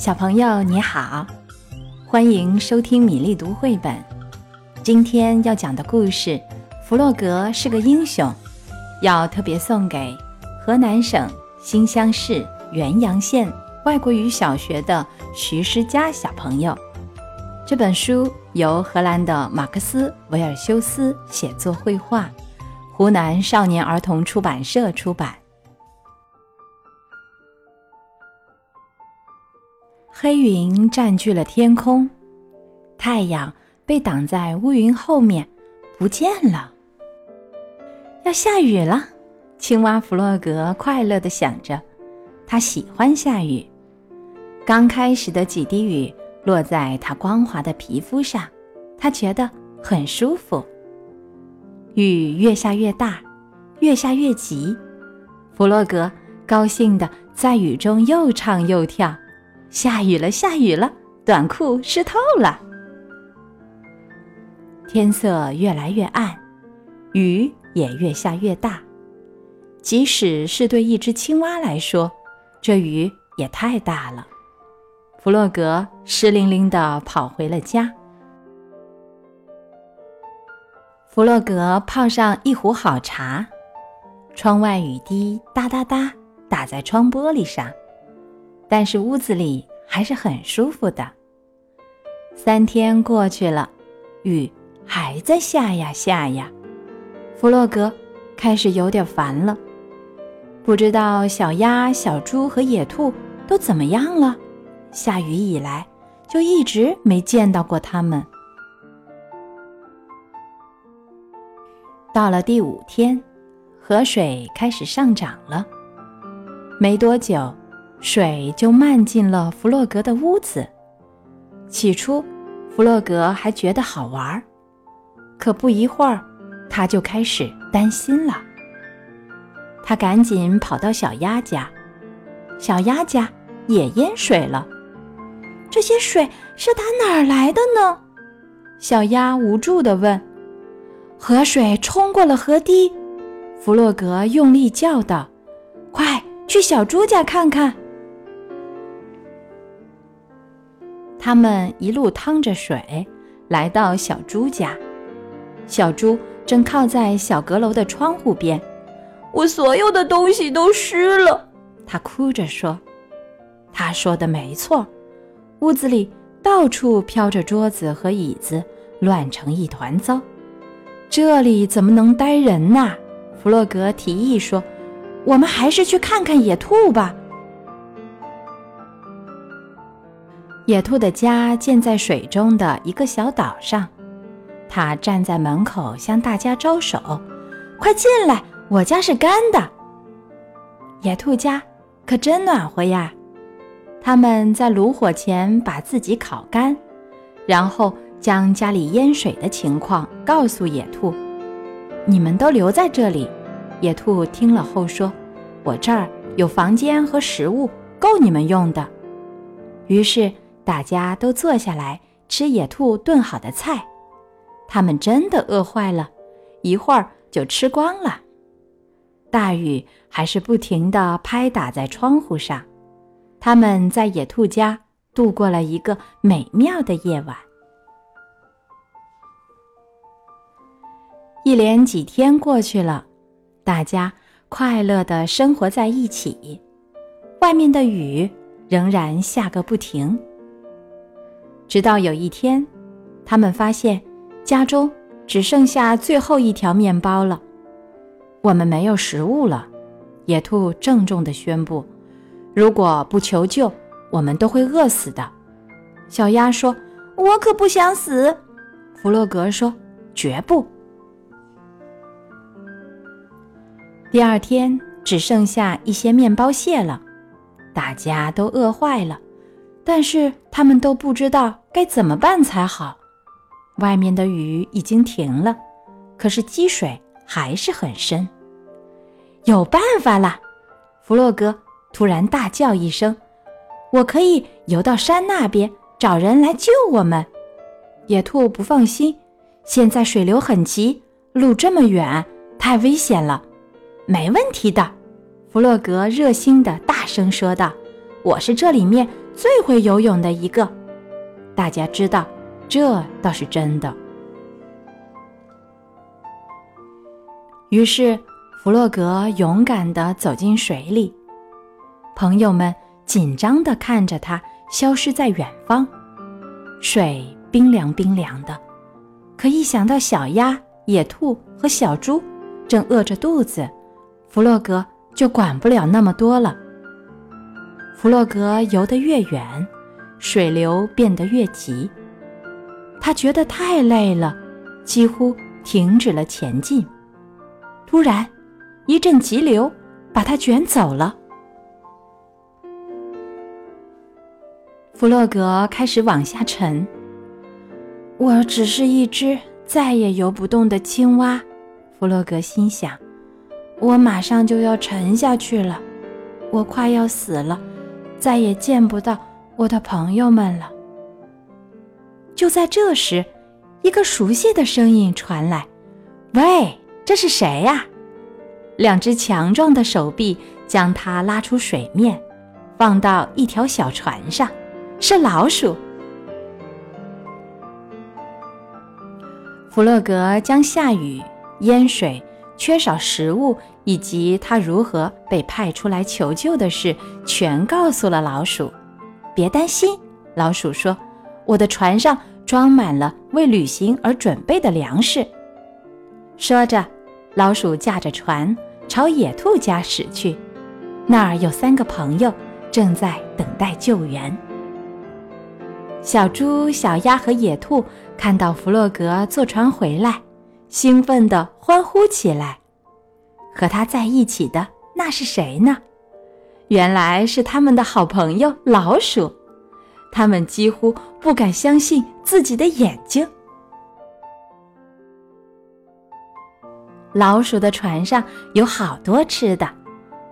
小朋友你好，欢迎收听米粒读绘本。今天要讲的故事《弗洛格是个英雄》，要特别送给河南省新乡市原阳县外国语小学的徐诗佳小朋友。这本书由荷兰的马克思·维尔修斯写作绘画，湖南少年儿童出版社出版。黑云占据了天空，太阳被挡在乌云后面，不见了。要下雨了，青蛙弗洛格快乐地想着，他喜欢下雨。刚开始的几滴雨落在他光滑的皮肤上，他觉得很舒服。雨越下越大，越下越急，弗洛格高兴地在雨中又唱又跳。下雨了，下雨了，短裤湿透了。天色越来越暗，雨也越下越大。即使是对一只青蛙来说，这雨也太大了。弗洛格湿淋淋的跑回了家。弗洛格泡上一壶好茶，窗外雨滴哒哒哒打在窗玻璃上。但是屋子里还是很舒服的。三天过去了，雨还在下呀下呀，弗洛格开始有点烦了。不知道小鸭、小猪和野兔都怎么样了？下雨以来就一直没见到过他们。到了第五天，河水开始上涨了。没多久。水就漫进了弗洛格的屋子。起初，弗洛格还觉得好玩，可不一会儿，他就开始担心了。他赶紧跑到小鸭家，小鸭家也淹水了。这些水是打哪儿来的呢？小鸭无助地问。河水冲过了河堤，弗洛格用力叫道：“快去小猪家看看！”他们一路趟着水，来到小猪家。小猪正靠在小阁楼的窗户边，我所有的东西都湿了。他哭着说：“他说的没错，屋子里到处飘着桌子和椅子，乱成一团糟。这里怎么能待人呢？”弗洛格提议说：“我们还是去看看野兔吧。”野兔的家建在水中的一个小岛上，它站在门口向大家招手：“快进来，我家是干的。”野兔家可真暖和呀！他们在炉火前把自己烤干，然后将家里淹水的情况告诉野兔：“你们都留在这里。”野兔听了后说：“我这儿有房间和食物，够你们用的。”于是。大家都坐下来吃野兔炖好的菜，他们真的饿坏了，一会儿就吃光了。大雨还是不停地拍打在窗户上，他们在野兔家度过了一个美妙的夜晚。一连几天过去了，大家快乐地生活在一起，外面的雨仍然下个不停。直到有一天，他们发现家中只剩下最后一条面包了。我们没有食物了，野兔郑重地宣布：“如果不求救，我们都会饿死的。”小鸭说：“我可不想死。”弗洛格说：“绝不。”第二天只剩下一些面包屑了，大家都饿坏了。但是他们都不知道该怎么办才好。外面的雨已经停了，可是积水还是很深。有办法了！弗洛格突然大叫一声：“我可以游到山那边，找人来救我们。”野兔不放心，现在水流很急，路这么远，太危险了。没问题的，弗洛格热心的大声说道：“我是这里面。”最会游泳的一个。大家知道，这倒是真的。于是，弗洛格勇敢地走进水里，朋友们紧张地看着他消失在远方。水冰凉冰凉的，可一想到小鸭、野兔和小猪正饿着肚子，弗洛格就管不了那么多了。弗洛格游得越远，水流变得越急。他觉得太累了，几乎停止了前进。突然，一阵急流把他卷走了。弗洛格开始往下沉。我只是一只再也游不动的青蛙，弗洛格心想。我马上就要沉下去了，我快要死了。再也见不到我的朋友们了。就在这时，一个熟悉的声音传来：“喂，这是谁呀？”两只强壮的手臂将他拉出水面，放到一条小船上。是老鼠。弗洛格将下雨、淹水。缺少食物以及他如何被派出来求救的事，全告诉了老鼠。别担心，老鼠说：“我的船上装满了为旅行而准备的粮食。”说着，老鼠驾着船朝野兔家驶去。那儿有三个朋友正在等待救援。小猪、小鸭和野兔看到弗洛格坐船回来。兴奋地欢呼起来，和他在一起的那是谁呢？原来是他们的好朋友老鼠。他们几乎不敢相信自己的眼睛。老鼠的船上有好多吃的：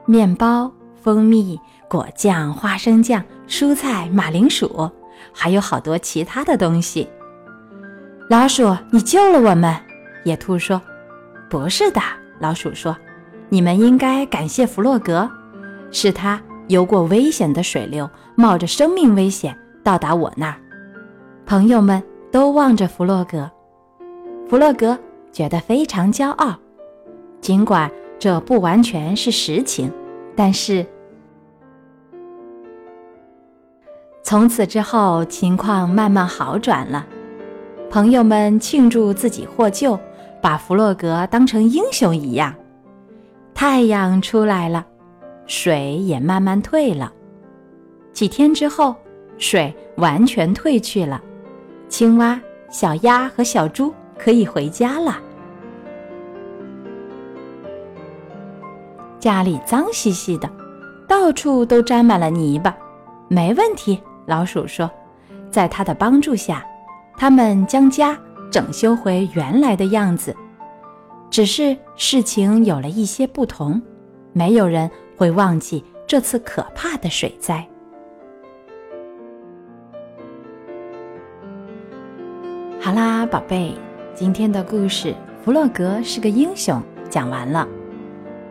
面包、蜂蜜、果酱、花生酱、蔬菜、马铃薯，还有好多其他的东西。老鼠，你救了我们。野兔说：“不是的。”老鼠说：“你们应该感谢弗洛格，是他游过危险的水流，冒着生命危险到达我那儿。”朋友们都望着弗洛格，弗洛格觉得非常骄傲。尽管这不完全是实情，但是从此之后情况慢慢好转了。朋友们庆祝自己获救。把弗洛格当成英雄一样。太阳出来了，水也慢慢退了。几天之后，水完全退去了，青蛙、小鸭和小猪可以回家了。家里脏兮兮的，到处都沾满了泥巴。没问题，老鼠说，在他的帮助下，他们将家。整修回原来的样子，只是事情有了一些不同，没有人会忘记这次可怕的水灾。好啦，宝贝，今天的故事《弗洛格是个英雄》讲完了。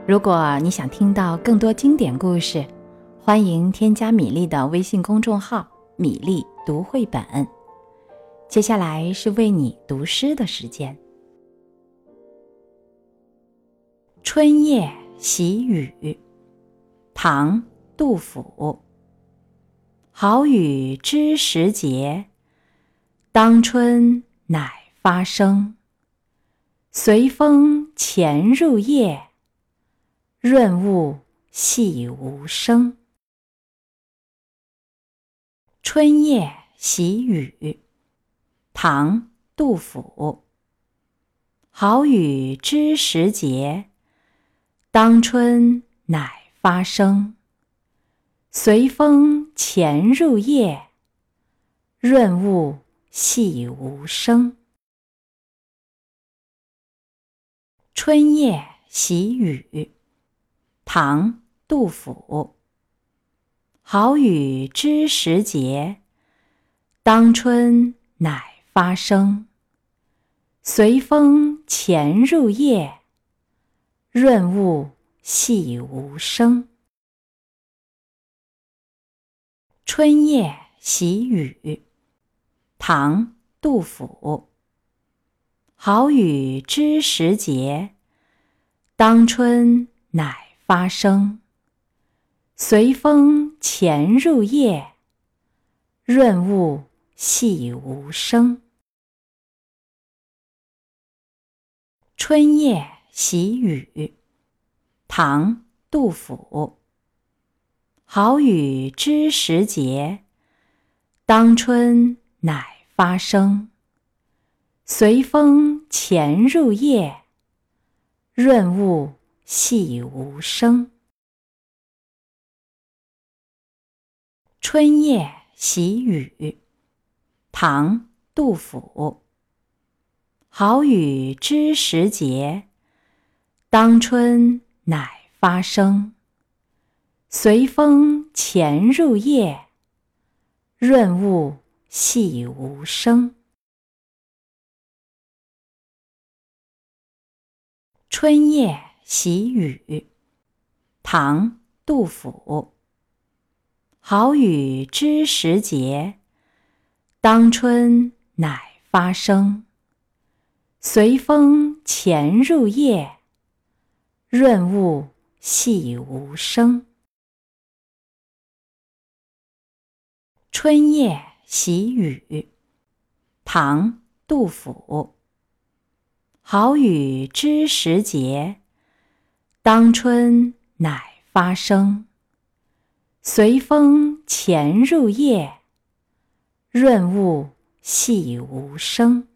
如果你想听到更多经典故事，欢迎添加米粒的微信公众号“米粒读绘本”。接下来是为你读诗的时间。《春夜喜雨》，唐·杜甫。好雨知时节，当春乃发生。随风潜入夜，润物细无声。《春夜喜雨》。唐·杜甫。好雨知时节，当春乃发生。随风潜入夜，润物细无声。《春夜喜雨》唐·杜甫。好雨知时节，当春乃。发生，随风潜入夜，润物细无声。《春夜喜雨，唐·杜甫。好雨知时节，当春乃发生。随风潜入夜，润物细无声。春夜喜雨，唐·杜甫。好雨知时节，当春乃发生。随风潜入夜，润物细无声。春夜喜雨，唐·杜甫。好雨知时节，当春乃发生。随风潜入夜，润物细无声。春夜喜雨，唐·杜甫。好雨知时节，当春乃发生。随风潜入夜，润物细无声。春夜喜雨，唐·杜甫。好雨知时节，当春乃发生。随风潜入夜，润物细无声。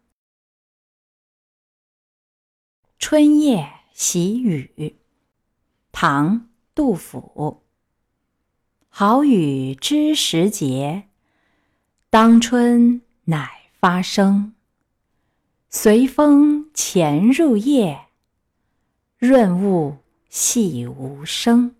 春夜喜雨，唐·杜甫。好雨知时节，当春乃发生。随风潜入夜，润物细无声。